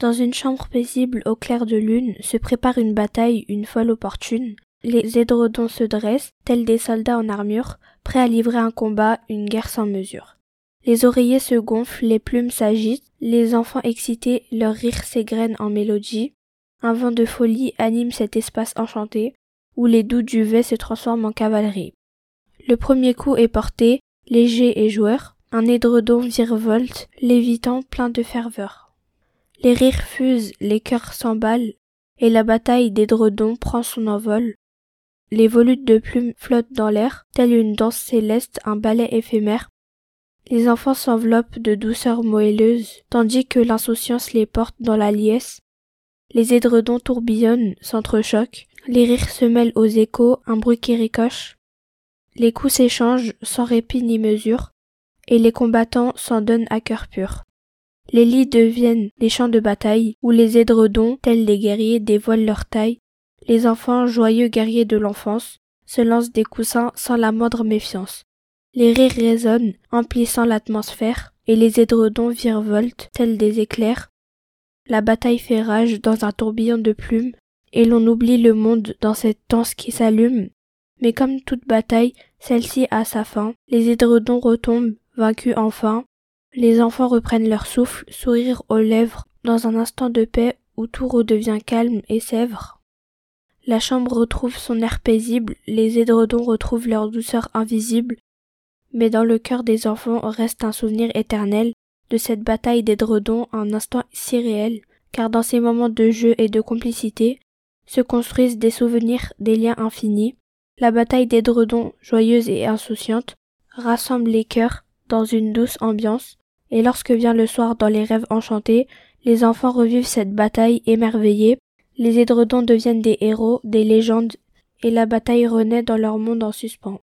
Dans une chambre paisible au clair de lune se prépare une bataille une folle opportune. Les édredons se dressent, tels des soldats en armure, prêts à livrer un combat, une guerre sans mesure. Les oreillers se gonflent, les plumes s'agitent, les enfants excités, leur rire s'égrène en mélodie. Un vent de folie anime cet espace enchanté, où les doux duvets se transforment en cavalerie. Le premier coup est porté, léger et joueur, un édredon virevolte, lévitant plein de ferveur. Les rires fusent, les cœurs s'emballent, et la bataille d'édredons prend son envol. Les volutes de plumes flottent dans l'air, telle une danse céleste, un ballet éphémère. Les enfants s'enveloppent de douceurs moelleuses, tandis que l'insouciance les porte dans la liesse. Les édredons tourbillonnent, s'entrechoquent, les rires se mêlent aux échos, un bruit qui ricoche. Les coups s'échangent sans répit ni mesure, et les combattants s'en donnent à cœur pur. Les lits deviennent des champs de bataille, où les édredons, tels des guerriers, dévoilent leur taille. Les enfants, joyeux guerriers de l'enfance, se lancent des coussins sans la moindre méfiance. Les rires résonnent, emplissant l'atmosphère, et les édredons virevoltent, tels des éclairs. La bataille fait rage dans un tourbillon de plumes, et l'on oublie le monde dans cette danse qui s'allume. Mais comme toute bataille, celle-ci a sa fin, les édredons retombent, vaincus enfin, les enfants reprennent leur souffle, sourire aux lèvres, dans un instant de paix où tout redevient calme et sèvre. La chambre retrouve son air paisible, les édredons retrouvent leur douceur invisible, mais dans le cœur des enfants reste un souvenir éternel de cette bataille d'édredons, un instant si réel, car dans ces moments de jeu et de complicité se construisent des souvenirs, des liens infinis. La bataille d'édredons, joyeuse et insouciante, rassemble les cœurs dans une douce ambiance, et lorsque vient le soir dans les rêves enchantés, les enfants revivent cette bataille émerveillée, les édredons deviennent des héros, des légendes, et la bataille renaît dans leur monde en suspens.